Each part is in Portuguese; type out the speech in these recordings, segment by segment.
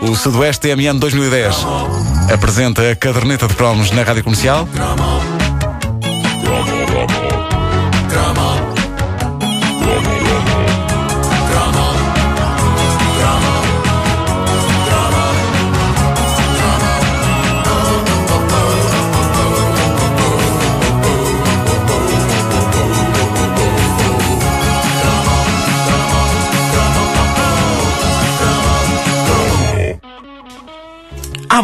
O Sudoeste TMN 2010 apresenta a caderneta de cromos na Rádio Comercial.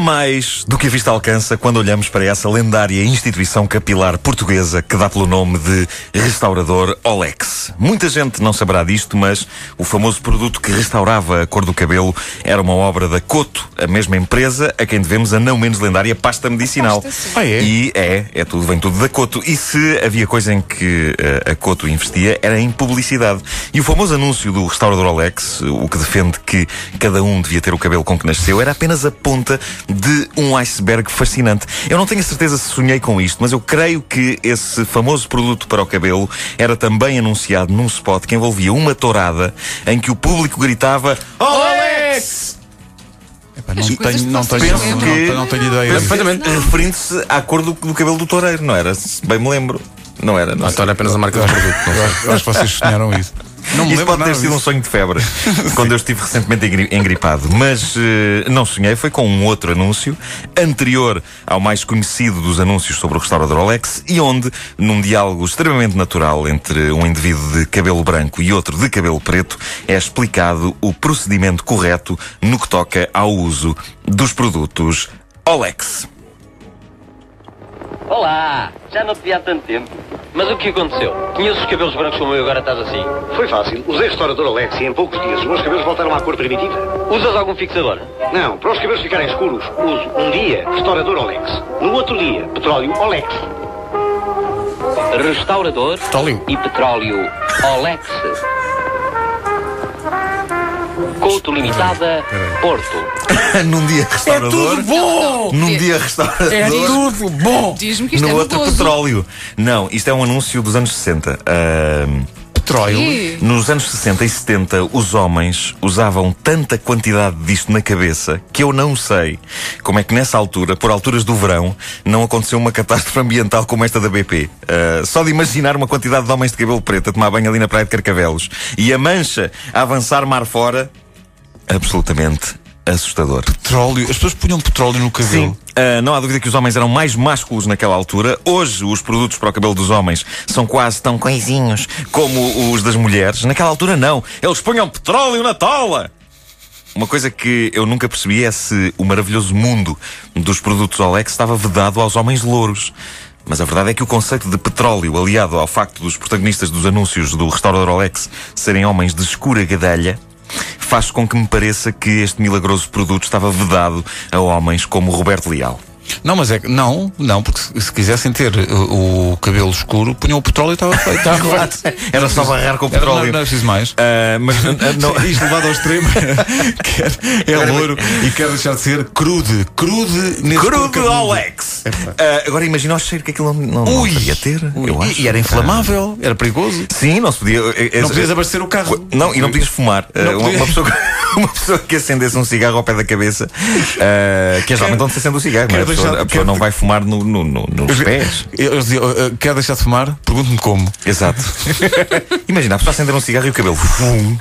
Mais do que a vista alcança quando olhamos para essa lendária instituição capilar portuguesa que dá pelo nome de restaurador Olex. Muita gente não saberá disto, mas o famoso produto que restaurava a cor do cabelo era uma obra da Coto, a mesma empresa a quem devemos a não menos lendária pasta medicinal. sim. Ah, é? E é, é tudo, vem tudo da Coto. E se havia coisa em que eh, a Coto investia, era em publicidade. E o famoso anúncio do restaurador Olex, o que defende que cada um devia ter o cabelo com que nasceu, era apenas a ponta de um iceberg fascinante. Eu não tenho a certeza se sonhei com isto, mas eu creio que esse famoso produto para o cabelo era também anunciado num spot que envolvia uma tourada em que o público gritava Olex! Epá, não, tenho, não, não, não, ideia. Perfeitamente, referindo-se à cor do, do cabelo do toureiro, não era? Se bem me lembro. Não era, não sei. Então era apenas a marca do produto. não Eu acho, eu acho que vocês sonharam isso. Não me Isso lembro pode ter sido um disso. sonho de febre, quando eu estive recentemente engri- engripado. Mas eh, não sonhei, foi com um outro anúncio, anterior ao mais conhecido dos anúncios sobre o restaurador Olex, e onde, num diálogo extremamente natural entre um indivíduo de cabelo branco e outro de cabelo preto, é explicado o procedimento correto no que toca ao uso dos produtos Olex. Olá! Já não te vi há tanto tempo. Mas o que aconteceu? Tinhas os cabelos brancos como eu e agora estás assim? Foi fácil. Usei restaurador Alex e em poucos dias os meus cabelos voltaram à cor primitiva. Usas algum fixador? Não, para os cabelos ficarem escuros, uso um dia restaurador Olex. No outro dia, petróleo Olex. Restaurador Petróleo. e petróleo Olex. Couto Limitada, Porto. Num dia restaurador. bom! Num É- dia restaurador. é Tudo bom! Diz-me que isto no é outro gozo. petróleo. Não, isto é um anúncio dos anos 60. Ahm, Petróleo. Ih, nos anos 60 e 70, os homens usavam tanta quantidade disto na cabeça que eu não sei como é que nessa altura, por alturas do verão, não aconteceu uma catástrofe ambiental como esta da BP. Ah, só de imaginar uma quantidade de homens de cabelo preto a tomar banho ali na praia de Carcavelos e a mancha a avançar mar fora, absolutamente assustador. Petróleo. As pessoas punham petróleo no cabelo. Sim. Ah, não há dúvida que os homens eram mais másculos naquela altura. Hoje, os produtos para o cabelo dos homens são quase tão coisinhos como os das mulheres. Naquela altura, não. Eles punham petróleo na tola. Uma coisa que eu nunca percebi é se o maravilhoso mundo dos produtos Olex estava vedado aos homens louros. Mas a verdade é que o conceito de petróleo, aliado ao facto dos protagonistas dos anúncios do restaurador Olex serem homens de escura gadalha, faz com que me pareça que este milagroso produto estava vedado a homens como Roberto Leal. Não, mas é que. Não, não, porque se, se quisessem ter uh, o cabelo escuro, punham o petróleo e estava feito. Era só barrar com Era- petróleo. Não, não é preciso mais. Ah, mas não, Isto levado ao extremo, quer, é loiro e quer deixar de ser crude. Crude nesse Crude. Olex! Ah, agora imagina o cheiro que aquilo não, não, não Ui. podia ter. Ui, eu e- acho. e era inflamável, era perigoso. Sim, não se podia. eh, eh, Não podias abastecer o carro. Não, e não podias fumar. Não Uh, uma, podias. uma pessoa, uma pessoa que acendesse um cigarro ao pé da cabeça, uh, que é geralmente onde se acende o cigarro, não é? a pessoa, deixar- a pessoa não vai fumar no, no- no- nos pés. Eles diziam, "Uh, quer deixar de fumar? Pergunte-me como. Exato. Imagina, a pessoa acender um cigarro e o cabelo. Fum.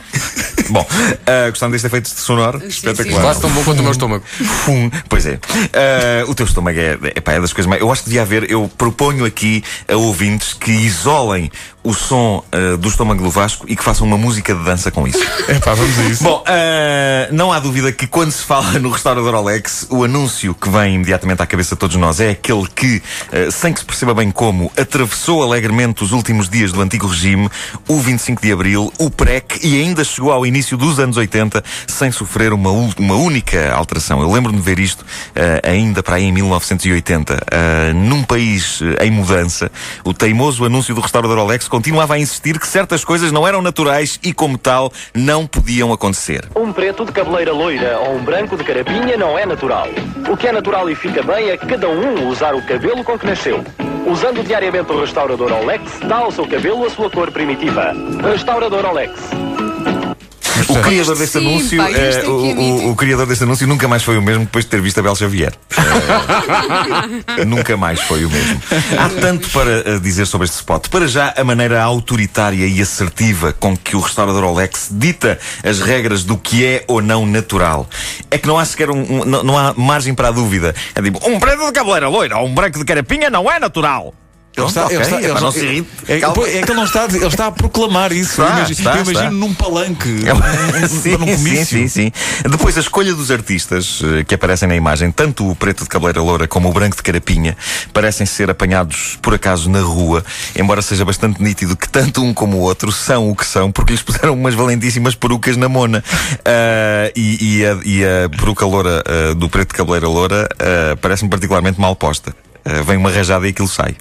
Bom, uh, gostando deste efeito sonoro, sim, espetacular. Quase tão bom quanto o meu estômago. Fum. Pois é. Ah, o teu estômago é, epá, é das coisas mais. Eu acho que devia haver. Eu proponho aqui a ouvintes que isolem o som ah, do estômago do Vasco e que façam uma música de dança com isso. É pá, vamos a isso. Bom, ah, não há dúvida que quando se fala no restaurador Alex, o anúncio que vem imediatamente à cabeça de todos nós é aquele que, ah, sem que se perceba bem como, atravessou alegremente os últimos dias do antigo regime, o 25 de Abril, o PREC e ainda chegou ao início dos anos 80 sem sofrer uma, uma única alteração. Eu lembro-me de ver isto ah, ainda para aí em 1980. Ah, num país em mudança, o teimoso anúncio do restaurador Alex continuava a insistir que certas coisas não eram naturais e, como tal, não podiam acontecer. Um preto de cabeleira loira ou um branco de carapinha não é natural. O que é natural e fica bem é cada um usar o cabelo com que nasceu. Usando diariamente o restaurador Olex, dá ao seu cabelo a sua cor primitiva. Restaurador Olex. O criador deste Sim, anúncio, pá, eh, o, é mítico. o- o criador deste anúncio nunca mais foi o mesmo depois de ter visto a Bel Xavier. Eh, nunca mais foi o mesmo. Há tanto para eh, dizer sobre este spot. Para já, a maneira autoritária e assertiva com que o restaurador Olex dita as regras do que é ou não natural. É que não há sequer um, um- não, não há margem para a dúvida. É tipo, um preto de cabeleira loira ou um branco de carapinha não é natural. Ele está, Pronto, está, não está- se irrite. é, Calma. pois, é que ele não está, a dizer- ele está a proclamar isso. Está, eu imagino, está, eu imagino num palanque, É num, sim, num sim, comício. sim, sim. Depois a escolha dos artistas eh, que aparecem na imagem, tanto o preto de cabeleira loura como o branco de carapinha, parecem ser apanhados por acaso na rua, embora seja bastante nítido que tanto um como o outro são o que são, porque lhes puseram umas valentíssimas perucas na mona. Ah, e, e a, e a peruca loura ah, do preto de cabeleira loura ah, parece-me particularmente mal posta. Vem uma rajada e aquilo sai.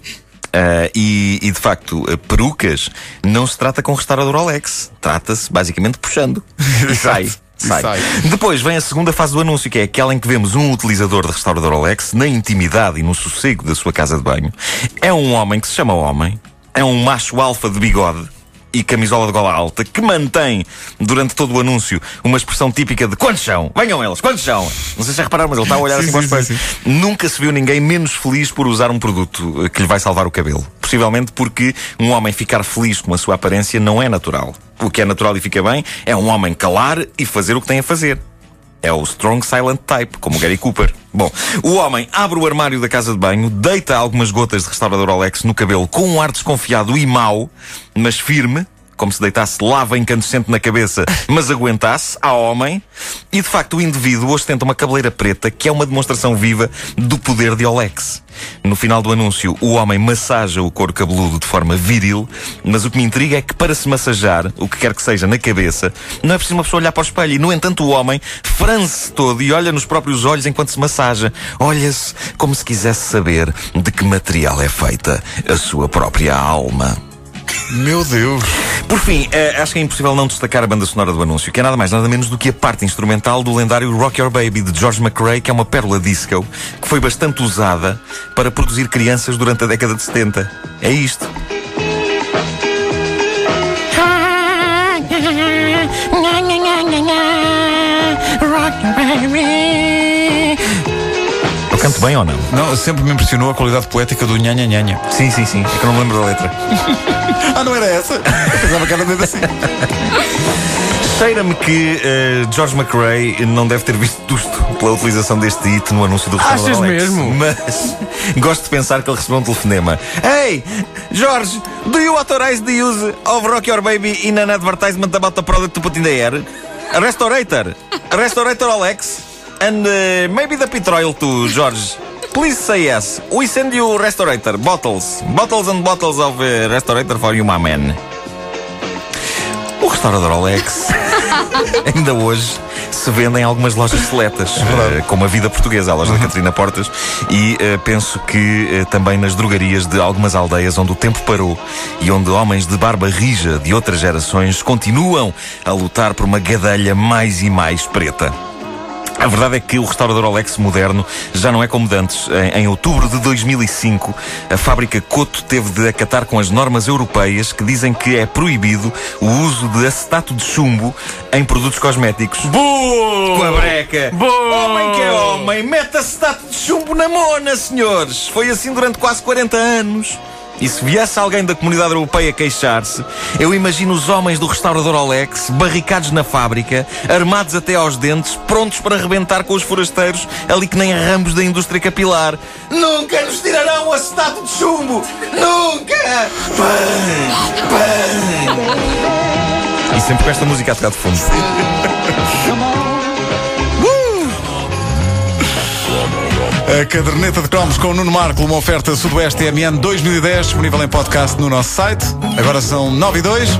Ah, e, e, de facto, ah, perucas não se trata com restaurador Alex. Trata-se basicamente puxando. E sai. Sai. sai. Depois vem a segunda fase do anúncio, que é aquela em que vemos um utilizador de restaurador Alex na intimidade e no sossego da sua casa de banho. É um homem que se chama homem, é um macho alfa de bigode e camisola de gola alta que mantém durante todo o anúncio uma expressão típica de quantos são? Venham eles, quantos são? Não sei se repararam, mas ele está a olhar Sim, assim para o sim, espelho. sim, Nunca se viu ninguém menos feliz por usar um produto eh, que lhe vai salvar o cabelo. Possivelmente porque um homem ficar feliz com a sua aparência não é natural. O que é natural e fica bem é um homem calar e fazer o que tem a fazer. É o Strong Silent Type, como Gary Cooper. Bom, o homem abre o armário da casa de banho, deita algumas gotas de restaurador Alex no cabelo com um ar desconfiado e mau, mas firme, como se deitasse lava incandescente na cabeça, mas aguentasse, a homem, e de facto o indivíduo ostenta uma cabeleira preta que é uma demonstração viva do poder de Olex. No final do anúncio, o homem massaja o couro cabeludo de forma viril, mas o que me intriga é que para se massajar, o que quer que seja na cabeça, não é preciso uma pessoa olhar para o espelho. E, no entanto, o homem franze todo e olha nos próprios olhos enquanto se massaja. Olha-se como se quisesse saber de que material é feita a sua própria alma. Meu Deus. Por fim, eh, acho que é impossível não destacar a banda sonora do anúncio, que é nada mais nada menos do que a parte instrumental do lendário Rock Your Baby de George McRae, que é uma pérola disco que foi bastante usada para produzir crianças durante a década de 70. É isto. Bem ou não? Não, sempre me impressionou a qualidade poética do nhanha nhanha. Sim, sim, sim. É que eu não me lembro da letra. Ah, não era essa? Eu pensava que era mesmo assim. Cheira-me que eh, George McRae não deve ter visto tusto pela utilização deste hit no anúncio do restaurante Achas Alex. mesmo? Mas gosto de pensar que ele recebeu um telefonema. Hey, George, do you authorize the use of Rock Your Baby in an advertisement about the product to put in the air? A restaurator. A restaurator Alex. And uh, maybe the petrol too, George. Please say yes. We send you restaurator. Bottles. Bottles and bottles of uh, restaurator for you, my man. O restaurador Alex ainda hoje se vende em algumas lojas seletas, eh, como a Vida Portuguesa, a loja da Catarina Portas, e eh, penso que eh, também nas drogarias de algumas aldeias onde o tempo parou e onde homens de barba rija de outras gerações continuam a lutar por uma gadelha mais e mais preta. A verdade é que o restaurador Alex moderno já não é como de antes. Em, em outubro de 2005, a fábrica Coto teve de acatar com as normas europeias que dizem que é proibido o uso de acetato de chumbo em produtos cosméticos. Boa! Com a breca! Boa! Homem que é homem, mete acetato de chumbo na mona, senhores! Foi assim durante quase 40 anos. E se viesse alguém da comunidade europeia queixar-se, eu imagino os homens do restaurador Alex barricados na fábrica, armados até aos dentes, prontos para arrebentar com os forasteiros, ali que nem ramos da indústria capilar. Nunca nos tirarão o acetato de chumbo! Nunca! Pã, pã. E sempre com esta música a tocar de fundo. A caderneta de cromos com o Nuno Marco, uma oferta Sudoeste MN 2010, disponível em podcast no nosso site. Agora são 9 e 2.